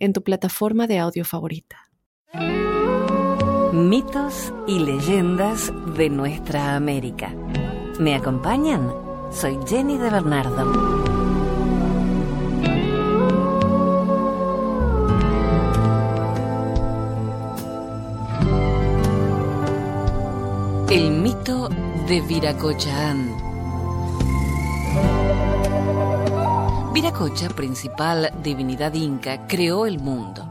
en tu plataforma de audio favorita. Mitos y leyendas de nuestra América. ¿Me acompañan? Soy Jenny de Bernardo. El mito de Viracochaán. Viracocha, principal divinidad inca, creó el mundo.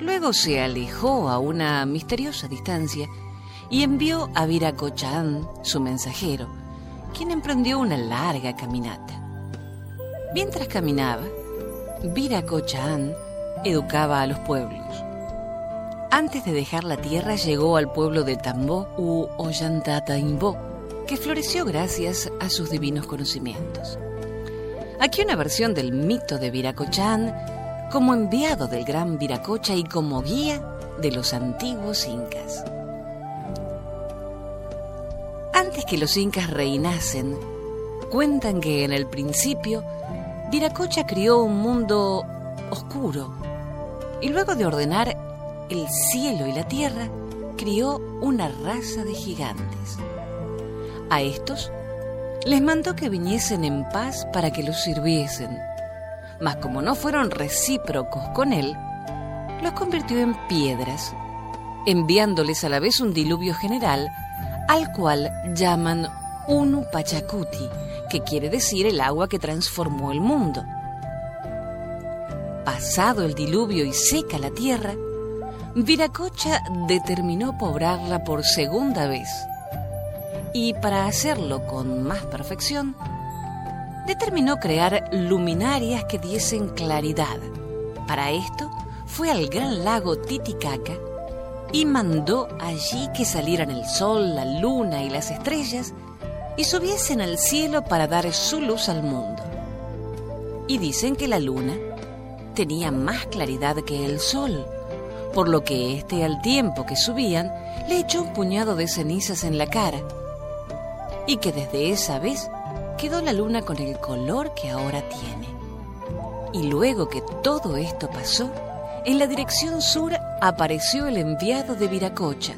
Luego se alejó a una misteriosa distancia y envió a Viracochaán, su mensajero, quien emprendió una larga caminata. Mientras caminaba, Viracochaán educaba a los pueblos. Antes de dejar la tierra llegó al pueblo de Tambó u Ollantaytambo, que floreció gracias a sus divinos conocimientos. Aquí una versión del mito de Viracochán como enviado del gran Viracocha y como guía de los antiguos incas. Antes que los incas reinasen, cuentan que en el principio Viracocha crió un mundo oscuro y luego de ordenar el cielo y la tierra, crió una raza de gigantes. A estos les mandó que viniesen en paz para que los sirviesen, mas como no fueron recíprocos con él, los convirtió en piedras, enviándoles a la vez un diluvio general, al cual llaman Unu Pachacuti, que quiere decir el agua que transformó el mundo. Pasado el diluvio y seca la tierra, Viracocha determinó poblarla por segunda vez y para hacerlo con más perfección, determinó crear luminarias que diesen claridad. Para esto fue al gran lago Titicaca y mandó allí que salieran el sol, la luna y las estrellas y subiesen al cielo para dar su luz al mundo. Y dicen que la luna tenía más claridad que el sol por lo que éste al tiempo que subían le echó un puñado de cenizas en la cara, y que desde esa vez quedó la luna con el color que ahora tiene. Y luego que todo esto pasó, en la dirección sur apareció el enviado de Viracocha,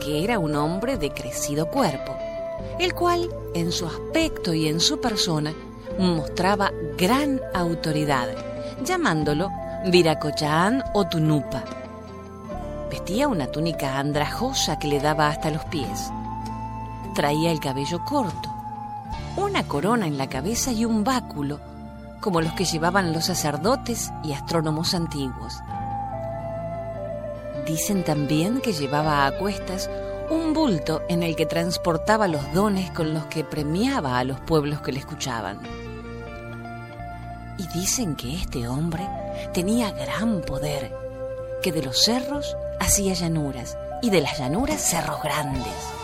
que era un hombre de crecido cuerpo, el cual en su aspecto y en su persona mostraba gran autoridad, llamándolo Viracochaán o Tunupa Vestía una túnica andrajosa que le daba hasta los pies. Traía el cabello corto, una corona en la cabeza y un báculo, como los que llevaban los sacerdotes y astrónomos antiguos. Dicen también que llevaba a cuestas un bulto en el que transportaba los dones con los que premiaba a los pueblos que le escuchaban. Y dicen que este hombre tenía gran poder, que de los cerros hacía llanuras y de las llanuras cerros grandes.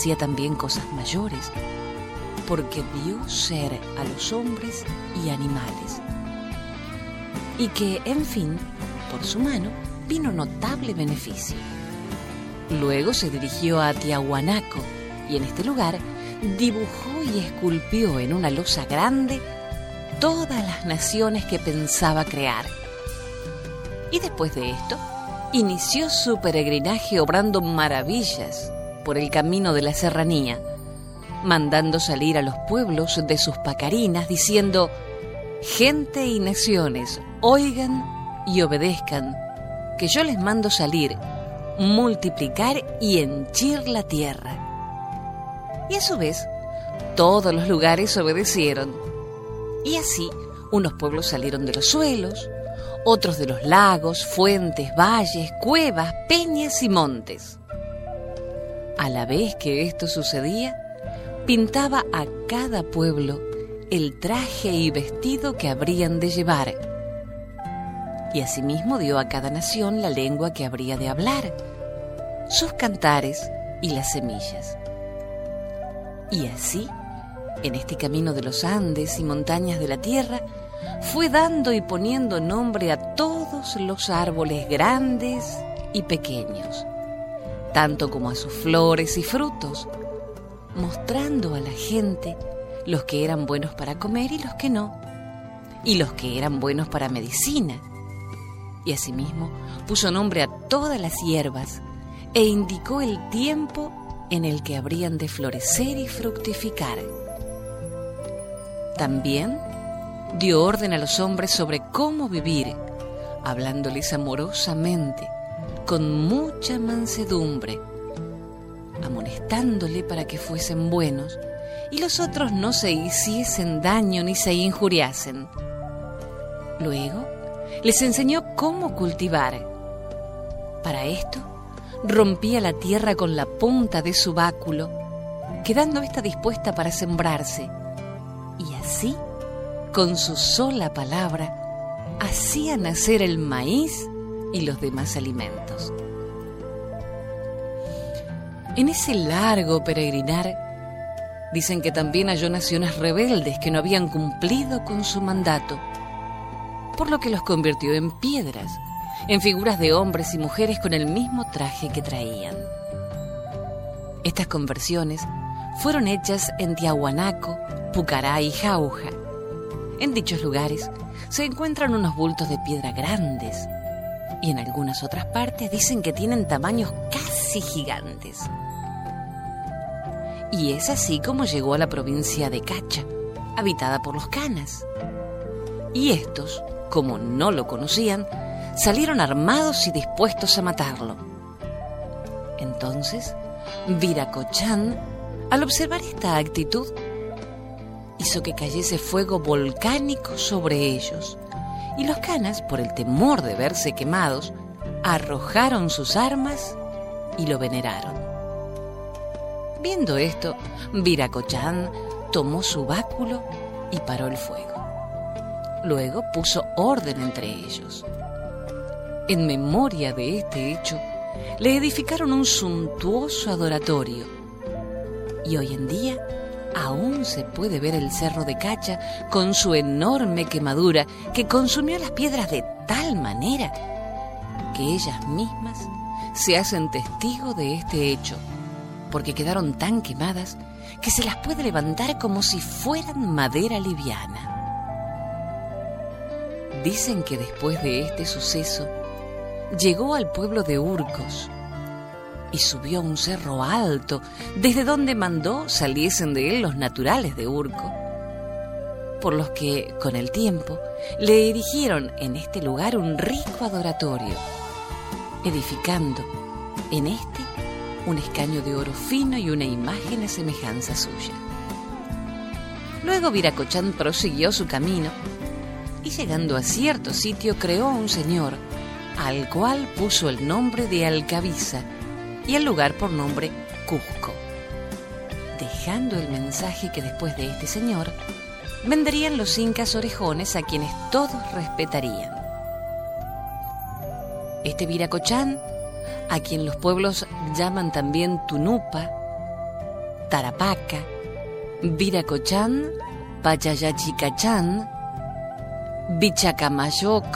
Hacía también cosas mayores, porque vio ser a los hombres y animales. Y que, en fin, por su mano vino notable beneficio. Luego se dirigió a Tiahuanaco y en este lugar dibujó y esculpió en una losa grande todas las naciones que pensaba crear. Y después de esto, inició su peregrinaje obrando maravillas por el camino de la serranía, mandando salir a los pueblos de sus pacarinas diciendo, gente y naciones, oigan y obedezcan, que yo les mando salir, multiplicar y henchir la tierra. Y a su vez, todos los lugares obedecieron. Y así, unos pueblos salieron de los suelos, otros de los lagos, fuentes, valles, cuevas, peñas y montes. A la vez que esto sucedía, pintaba a cada pueblo el traje y vestido que habrían de llevar. y asimismo dio a cada nación la lengua que habría de hablar, sus cantares y las semillas. Y así, en este camino de los Andes y montañas de la tierra, fue dando y poniendo nombre a todos los árboles grandes y pequeños, tanto como a sus flores y frutos, mostrando a la gente los que eran buenos para comer y los que no, y los que eran buenos para medicina. Y asimismo puso nombre a todas las hierbas e indicó el tiempo en el que habrían de florecer y fructificar. También dio orden a los hombres sobre cómo vivir, hablándoles amorosamente, con mucha mansedumbre, amonestándole para que fuesen buenos y los otros no se hiciesen daño ni se injuriasen. Luego les enseñó cómo cultivar. Para esto, rompía la tierra con la punta de su báculo, quedando ésta dispuesta para sembrarse, y así, con su sola palabra, hacía nacer el maíz y los demás alimentos. En ese largo peregrinar, dicen que también halló naciones rebeldes que no habían cumplido con su mandato, por lo que los convirtió en piedras, en figuras de hombres y mujeres con el mismo traje que traían. Estas conversiones fueron hechas en Tiahuanaco, Pucará y Jauja. En dichos lugares se encuentran unos bultos de piedra grandes y en algunas otras partes dicen que tienen tamaños casi gigantes. Y es así como llegó a la provincia de Cacha, habitada por los canas. Y estos, como no lo conocían, salieron armados y dispuestos a matarlo. Entonces, Viracochán, al observar esta actitud, hizo que cayese fuego volcánico sobre ellos, y los canas, por el temor de verse quemados, arrojaron sus armas y lo veneraron. Viendo esto, Viracochán tomó su báculo y paró el fuego. Luego puso orden entre ellos en memoria de este hecho, le edificaron un suntuoso adoratorio. Y hoy en día aún se puede ver el cerro de Cacha con su enorme quemadura que consumió las piedras de tal manera que ellas mismas se hacen testigo de este hecho, porque quedaron tan quemadas que se las puede levantar como si fueran madera liviana. Dicen que después de este suceso, llegó al pueblo de Urcos y subió a un cerro alto, desde donde mandó saliesen de él los naturales de Urco, por los que, con el tiempo, le erigieron en este lugar un rico adoratorio, edificando en este un escaño de oro fino y una imagen a semejanza suya. Luego Viracochán prosiguió su camino y llegando a cierto sitio creó un señor, al cual puso el nombre de Alcabiza y el lugar por nombre Cusco, dejando el mensaje que después de este señor vendrían los incas orejones a quienes todos respetarían. Este Viracochán, a quien los pueblos llaman también Tunupa, Tarapaca, Viracochán, Pachayachicachán, Bichacamayoc,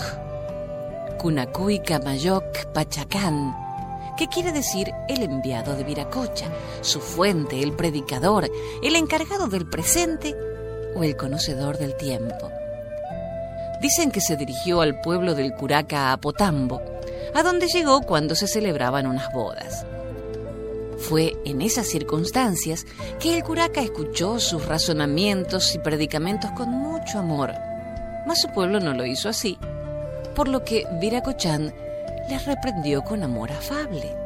Cunacuy Camayoc Pachacán, que quiere decir el enviado de Viracocha, su fuente, el predicador, el encargado del presente o el conocedor del tiempo. Dicen que se dirigió al pueblo del Curaca Apotambo, a donde llegó cuando se celebraban unas bodas. Fue en esas circunstancias que el curaca escuchó sus razonamientos y predicamentos con mucho amor, mas su pueblo no lo hizo así por lo que Viracochán les reprendió con amor afable.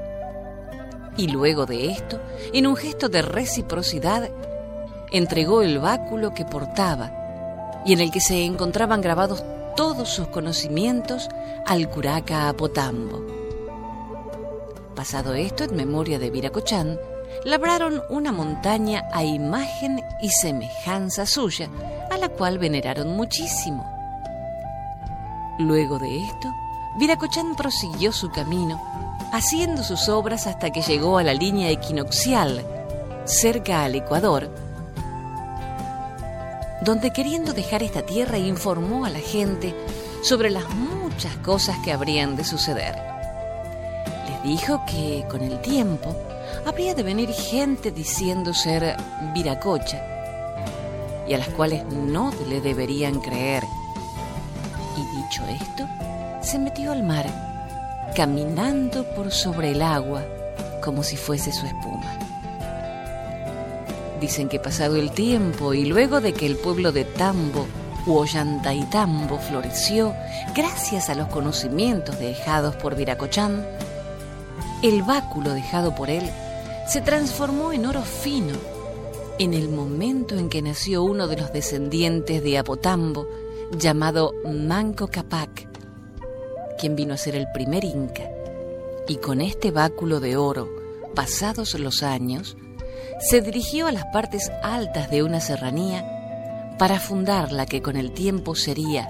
Y luego de esto, en un gesto de reciprocidad, entregó el báculo que portaba y en el que se encontraban grabados todos sus conocimientos al curaca Apotambo. Pasado esto, en memoria de Viracochán, labraron una montaña a imagen y semejanza suya, a la cual veneraron muchísimo Luego de esto, Viracochán prosiguió su camino, haciendo sus obras hasta que llegó a la línea equinoccial, cerca al Ecuador, donde queriendo dejar esta tierra informó a la gente sobre las muchas cosas que habrían de suceder. Les dijo que con el tiempo habría de venir gente diciendo ser viracocha y a las cuales no le deberían creer. Y dicho esto, se metió al mar, caminando por sobre el agua como si fuese su espuma. Dicen que pasado el tiempo y luego de que el pueblo de Tambo u Tambo floreció gracias a los conocimientos dejados por Viracochán, el báculo dejado por él se transformó en oro fino en el momento en que nació uno de los descendientes de Apotambo, llamado Manco Capac, quien vino a ser el primer inca, y con este báculo de oro, pasados los años, se dirigió a las partes altas de una serranía para fundar la que con el tiempo sería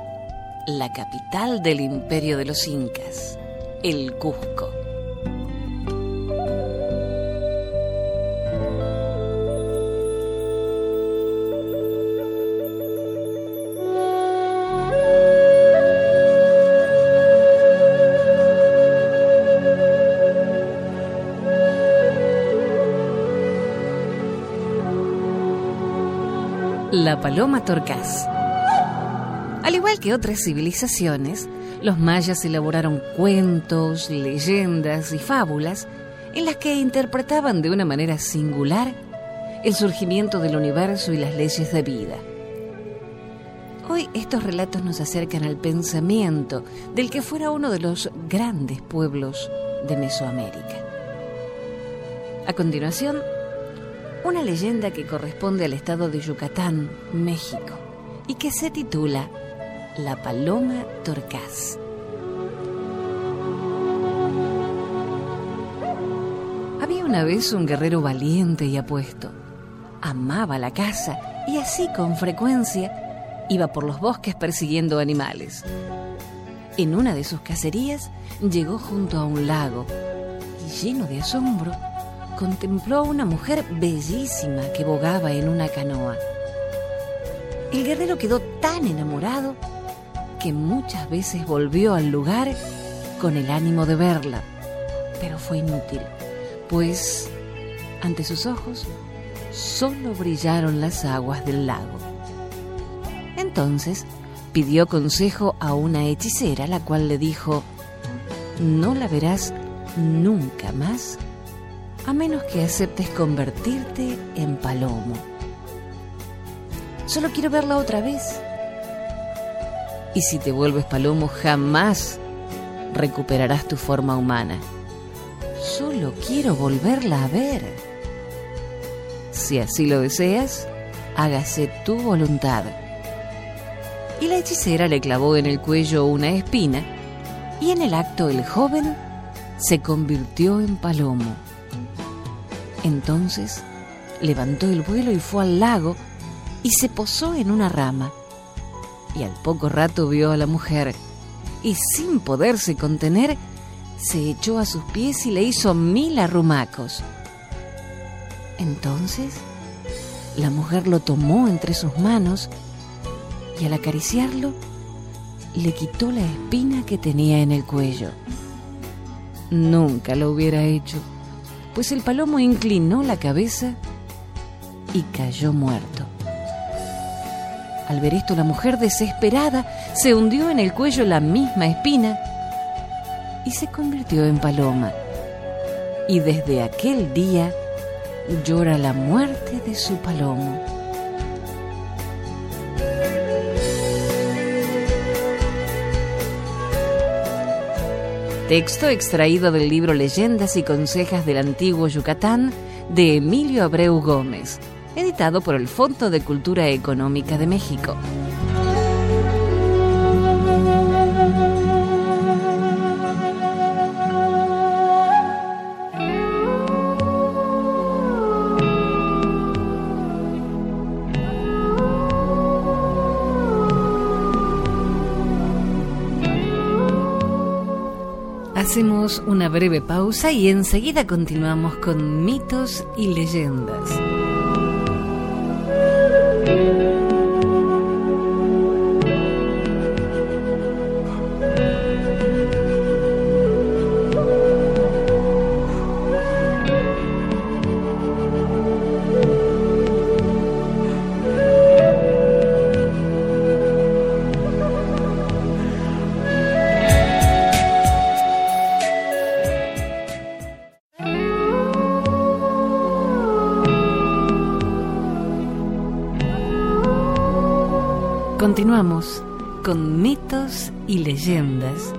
la capital del imperio de los incas, el Cusco. Paloma torcaz. Al igual que otras civilizaciones, los mayas elaboraron cuentos, leyendas y fábulas en las que interpretaban de una manera singular el surgimiento del universo y las leyes de vida. Hoy estos relatos nos acercan al pensamiento del que fuera uno de los grandes pueblos de Mesoamérica. A continuación, una leyenda que corresponde al estado de Yucatán, México, y que se titula La Paloma Torcaz. Había una vez un guerrero valiente y apuesto. Amaba la caza y así con frecuencia iba por los bosques persiguiendo animales. En una de sus cacerías llegó junto a un lago y lleno de asombro contempló a una mujer bellísima que bogaba en una canoa. El guerrero quedó tan enamorado que muchas veces volvió al lugar con el ánimo de verla, pero fue inútil, pues ante sus ojos solo brillaron las aguas del lago. Entonces pidió consejo a una hechicera, la cual le dijo, no la verás nunca más a menos que aceptes convertirte en palomo. Solo quiero verla otra vez. Y si te vuelves palomo, jamás recuperarás tu forma humana. Solo quiero volverla a ver. Si así lo deseas, hágase tu voluntad. Y la hechicera le clavó en el cuello una espina y en el acto el joven se convirtió en palomo. Entonces levantó el vuelo y fue al lago y se posó en una rama. Y al poco rato vio a la mujer y sin poderse contener, se echó a sus pies y le hizo mil arrumacos. Entonces, la mujer lo tomó entre sus manos y al acariciarlo, le quitó la espina que tenía en el cuello. Nunca lo hubiera hecho pues el palomo inclinó la cabeza y cayó muerto. Al ver esto, la mujer desesperada se hundió en el cuello la misma espina y se convirtió en paloma. Y desde aquel día llora la muerte de su palomo. Texto extraído del libro Leyendas y Consejas del Antiguo Yucatán de Emilio Abreu Gómez, editado por el Fondo de Cultura Económica de México. Hacemos una breve pausa y enseguida continuamos con mitos y leyendas. Continuamos con mitos y leyendas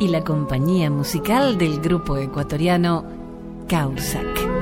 y la compañía musical del grupo ecuatoriano Causac.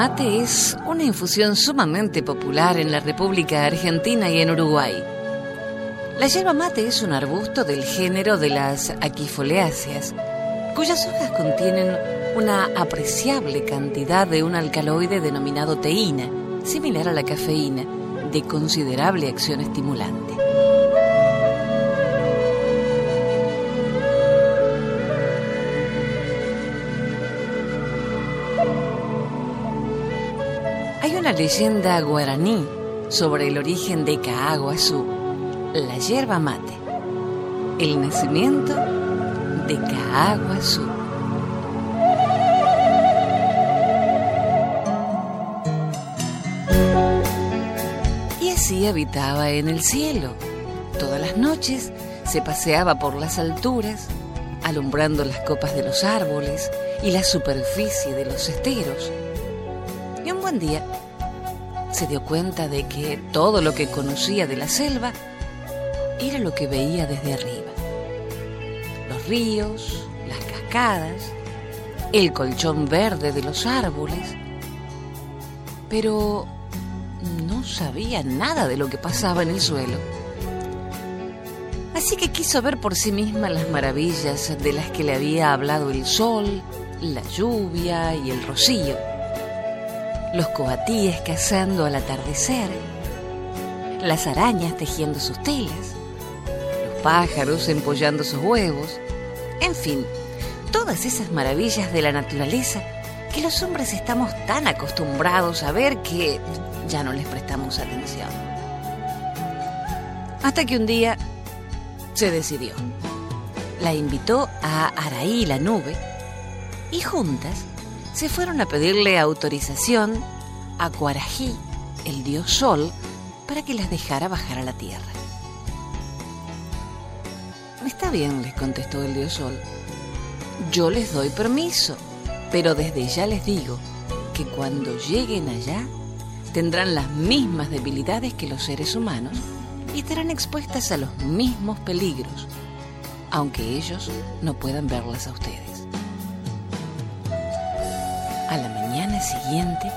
Mate es una infusión sumamente popular en la República Argentina y en Uruguay. La yerba mate es un arbusto del género de las aquifoleáceas, cuyas hojas contienen una apreciable cantidad de un alcaloide denominado teína, similar a la cafeína, de considerable acción estimulante. Una leyenda guaraní sobre el origen de Caaguazú, la yerba mate, el nacimiento de Caaguazú. Y así habitaba en el cielo. Todas las noches se paseaba por las alturas, alumbrando las copas de los árboles y la superficie de los esteros y un buen día se dio cuenta de que todo lo que conocía de la selva era lo que veía desde arriba. Los ríos, las cascadas, el colchón verde de los árboles, pero no sabía nada de lo que pasaba en el suelo. Así que quiso ver por sí misma las maravillas de las que le había hablado el sol, la lluvia y el rocío los coatíes cazando al atardecer, las arañas tejiendo sus telas, los pájaros empollando sus huevos, en fin, todas esas maravillas de la naturaleza que los hombres estamos tan acostumbrados a ver que ya no les prestamos atención. Hasta que un día se decidió. La invitó a Araí la nube y juntas se fueron a pedirle autorización a Cuarají, el dios Sol, para que las dejara bajar a la tierra. Está bien, les contestó el dios Sol. Yo les doy permiso, pero desde ya les digo que cuando lleguen allá tendrán las mismas debilidades que los seres humanos y estarán expuestas a los mismos peligros, aunque ellos no puedan verlas a ustedes. Siguiente,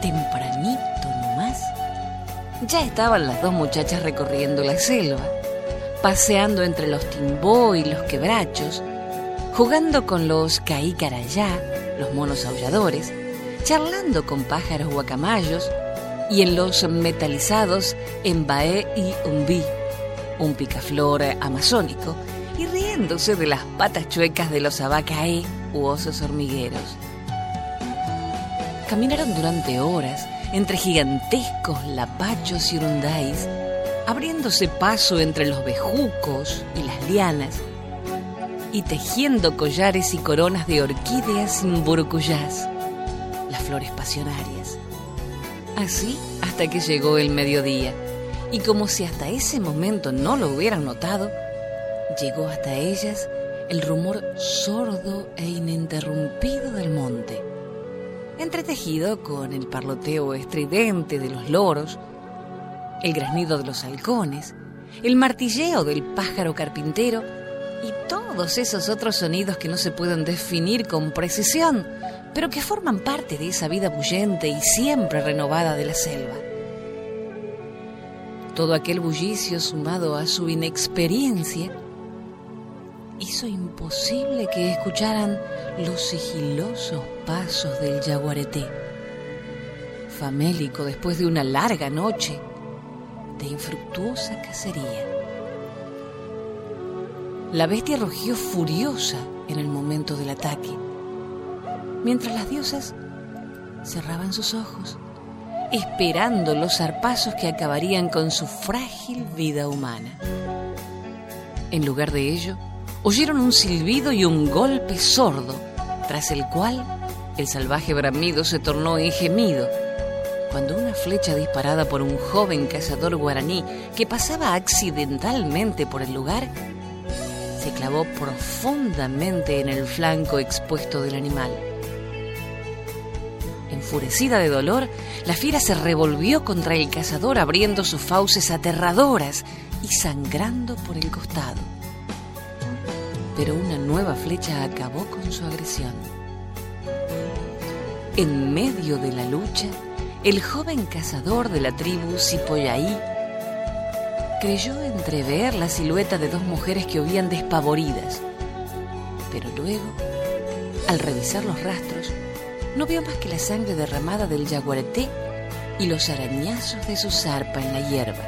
tempranito nomás, ya estaban las dos muchachas recorriendo la selva, paseando entre los timbó y los quebrachos, jugando con los caícarayá, los monos aulladores, charlando con pájaros guacamayos y en los metalizados Embaé y Umbí, un picaflor amazónico, y riéndose de las patas chuecas de los abacaé hormigueros. Caminaron durante horas entre gigantescos lapachos y urundáis, abriéndose paso entre los bejucos y las lianas, y tejiendo collares y coronas de orquídeas sin las flores pasionarias. Así hasta que llegó el mediodía, y como si hasta ese momento no lo hubieran notado, llegó hasta ellas el rumor sordo e ininterrumpido del monte, entretejido con el parloteo estridente de los loros, el graznido de los halcones, el martilleo del pájaro carpintero y todos esos otros sonidos que no se pueden definir con precisión, pero que forman parte de esa vida bullente y siempre renovada de la selva. Todo aquel bullicio sumado a su inexperiencia hizo imposible que escucharan los sigilosos pasos del jaguareté, famélico después de una larga noche de infructuosa cacería. La bestia rugió furiosa en el momento del ataque, mientras las diosas cerraban sus ojos, esperando los zarpazos que acabarían con su frágil vida humana. En lugar de ello, oyeron un silbido y un golpe sordo, tras el cual el salvaje bramido se tornó en gemido, cuando una flecha disparada por un joven cazador guaraní que pasaba accidentalmente por el lugar se clavó profundamente en el flanco expuesto del animal. Enfurecida de dolor, la fiera se revolvió contra el cazador abriendo sus fauces aterradoras y sangrando por el costado. Pero una nueva flecha acabó con su agresión. En medio de la lucha, el joven cazador de la tribu Cipollaí creyó entrever la silueta de dos mujeres que huían despavoridas, pero luego, al revisar los rastros, no vio más que la sangre derramada del jaguareté y los arañazos de su zarpa en la hierba,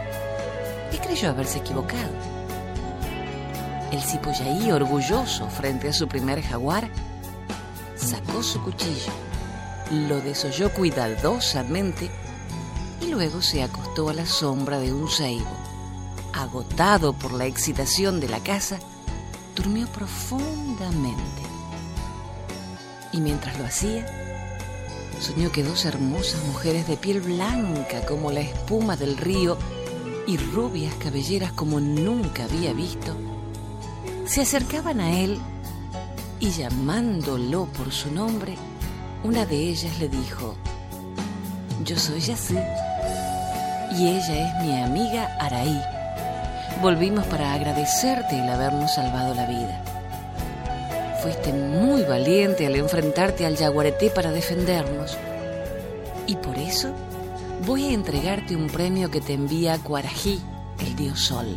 y creyó haberse equivocado. El cipollaí, orgulloso frente a su primer jaguar, sacó su cuchillo, lo desolló cuidadosamente y luego se acostó a la sombra de un ceibo. Agotado por la excitación de la caza, durmió profundamente. Y mientras lo hacía, soñó que dos hermosas mujeres de piel blanca como la espuma del río y rubias cabelleras como nunca había visto, se acercaban a él y llamándolo por su nombre, una de ellas le dijo, yo soy Yassi y ella es mi amiga Araí. Volvimos para agradecerte el habernos salvado la vida. Fuiste muy valiente al enfrentarte al yaguareté para defendernos. Y por eso voy a entregarte un premio que te envía Cuarají, el dios sol.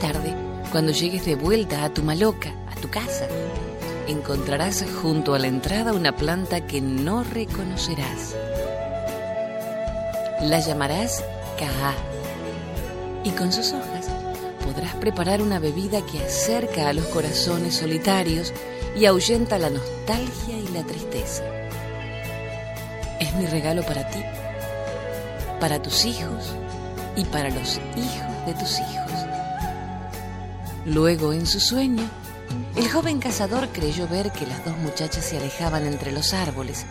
Tarde, cuando llegues de vuelta a tu maloca, a tu casa, encontrarás junto a la entrada una planta que no reconocerás. La llamarás Kaá y con sus hojas podrás preparar una bebida que acerca a los corazones solitarios y ahuyenta la nostalgia y la tristeza. Es mi regalo para ti, para tus hijos y para los hijos de tus hijos. Luego, en su sueño, el joven cazador creyó ver que las dos muchachas se alejaban entre los árboles,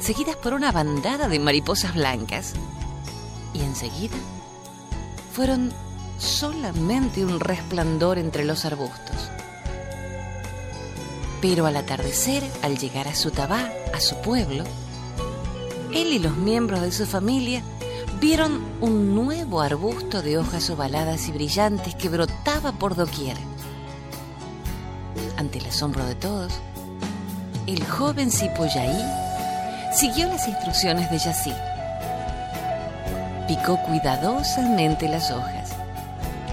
seguidas por una bandada de mariposas blancas, y enseguida fueron solamente un resplandor entre los arbustos. Pero al atardecer, al llegar a su tabá, a su pueblo, él y los miembros de su familia vieron un nuevo arbusto de hojas ovaladas y brillantes que brotaba por doquier. Ante el asombro de todos, el joven Cipollaí siguió las instrucciones de Yací. Picó cuidadosamente las hojas,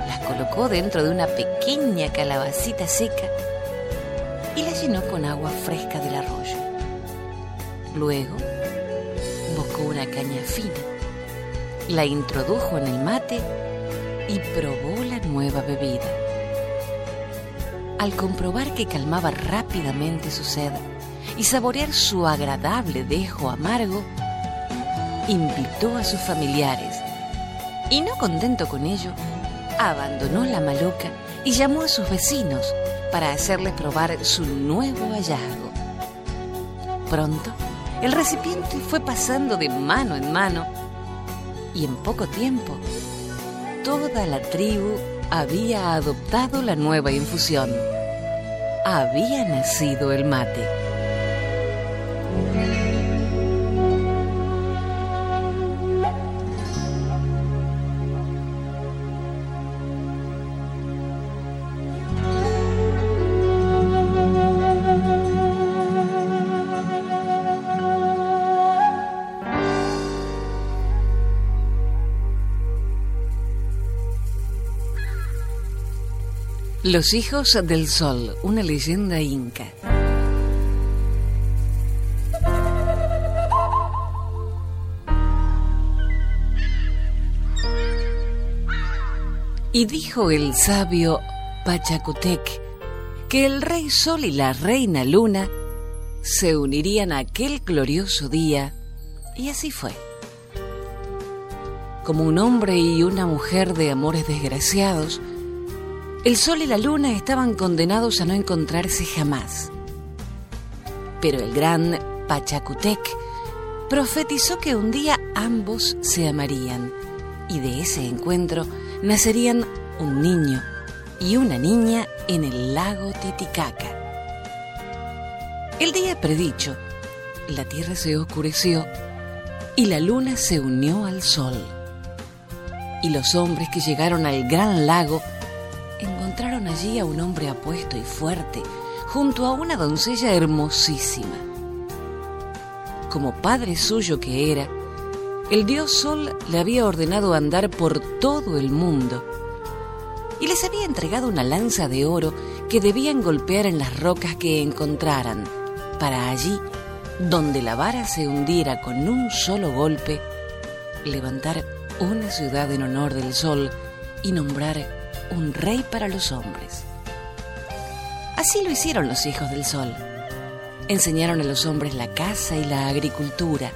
las colocó dentro de una pequeña calabacita seca y la llenó con agua fresca del arroyo. Luego, buscó una caña fina, la introdujo en el mate y probó la nueva bebida. Al comprobar que calmaba rápidamente su sed y saborear su agradable dejo amargo, invitó a sus familiares y no contento con ello, abandonó la maloca y llamó a sus vecinos para hacerles probar su nuevo hallazgo. Pronto, el recipiente fue pasando de mano en mano y en poco tiempo toda la tribu había adoptado la nueva infusión. Había nacido el mate. Los hijos del sol, una leyenda inca. Y dijo el sabio Pachacutec que el rey sol y la reina luna se unirían aquel glorioso día, y así fue. Como un hombre y una mujer de amores desgraciados, el sol y la luna estaban condenados a no encontrarse jamás. Pero el gran Pachacutec profetizó que un día ambos se amarían y de ese encuentro nacerían un niño y una niña en el lago Titicaca. El día predicho, la tierra se oscureció y la luna se unió al sol. Y los hombres que llegaron al gran lago encontraron allí a un hombre apuesto y fuerte junto a una doncella hermosísima. Como padre suyo que era, el dios Sol le había ordenado andar por todo el mundo y les había entregado una lanza de oro que debían golpear en las rocas que encontraran, para allí, donde la vara se hundiera con un solo golpe, levantar una ciudad en honor del sol y nombrar un rey para los hombres. Así lo hicieron los hijos del sol. Enseñaron a los hombres la caza y la agricultura,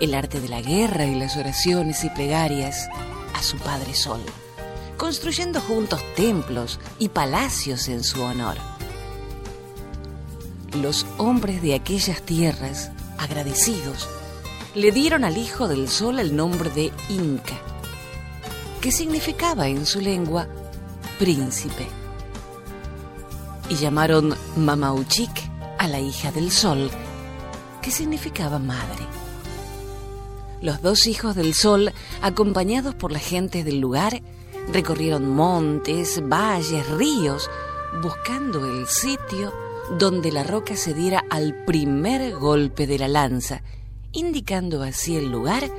el arte de la guerra y las oraciones y plegarias a su padre sol, construyendo juntos templos y palacios en su honor. Los hombres de aquellas tierras, agradecidos, le dieron al hijo del sol el nombre de Inca, que significaba en su lengua príncipe. Y llamaron Mamauchik a la hija del sol, que significaba madre. Los dos hijos del sol, acompañados por la gente del lugar, recorrieron montes, valles, ríos, buscando el sitio donde la roca se diera al primer golpe de la lanza, indicando así el lugar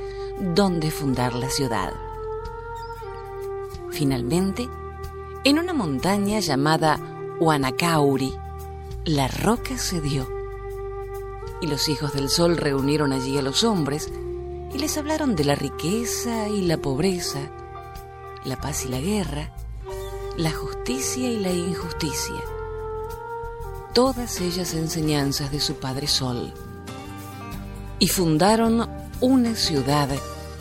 donde fundar la ciudad. Finalmente, en una montaña llamada Huanacauri, la roca se dio. Y los hijos del sol reunieron allí a los hombres y les hablaron de la riqueza y la pobreza, la paz y la guerra, la justicia y la injusticia. Todas ellas enseñanzas de su padre Sol. Y fundaron una ciudad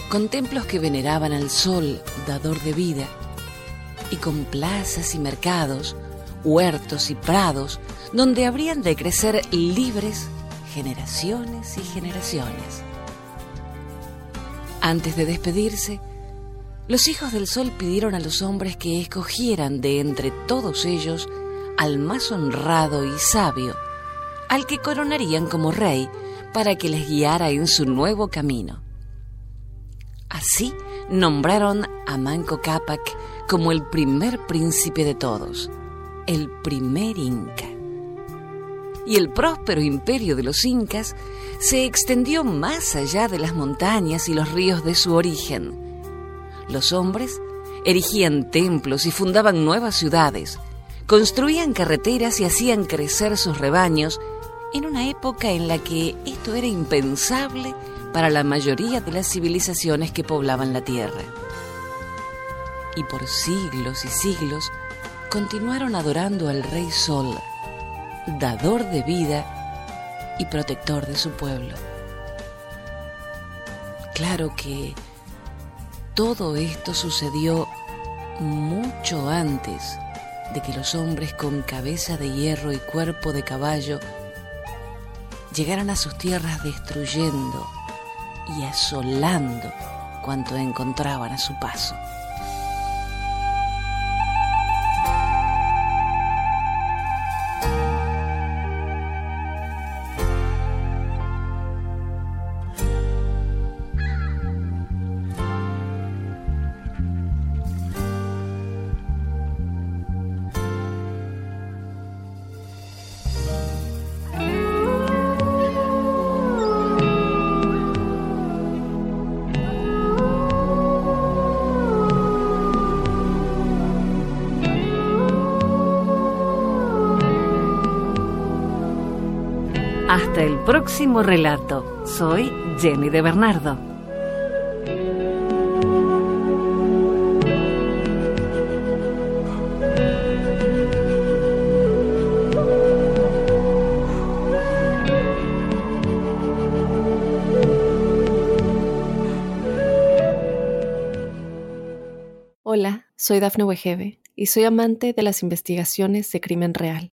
con templos que veneraban al sol, dador de vida, y con plazas y mercados, huertos y prados, donde habrían de crecer libres generaciones y generaciones. Antes de despedirse, los hijos del sol pidieron a los hombres que escogieran de entre todos ellos al más honrado y sabio, al que coronarían como rey para que les guiara en su nuevo camino. Así nombraron a Manco Cápac como el primer príncipe de todos, el primer inca. Y el próspero imperio de los incas se extendió más allá de las montañas y los ríos de su origen. Los hombres erigían templos y fundaban nuevas ciudades, construían carreteras y hacían crecer sus rebaños en una época en la que esto era impensable para la mayoría de las civilizaciones que poblaban la Tierra y por siglos y siglos continuaron adorando al Rey Sol, dador de vida y protector de su pueblo. Claro que todo esto sucedió mucho antes de que los hombres con cabeza de hierro y cuerpo de caballo llegaran a sus tierras destruyendo y asolando cuanto encontraban a su paso. Hasta el próximo relato. Soy Jenny de Bernardo. Hola, soy Dafne Wegebe y soy amante de las investigaciones de crimen real.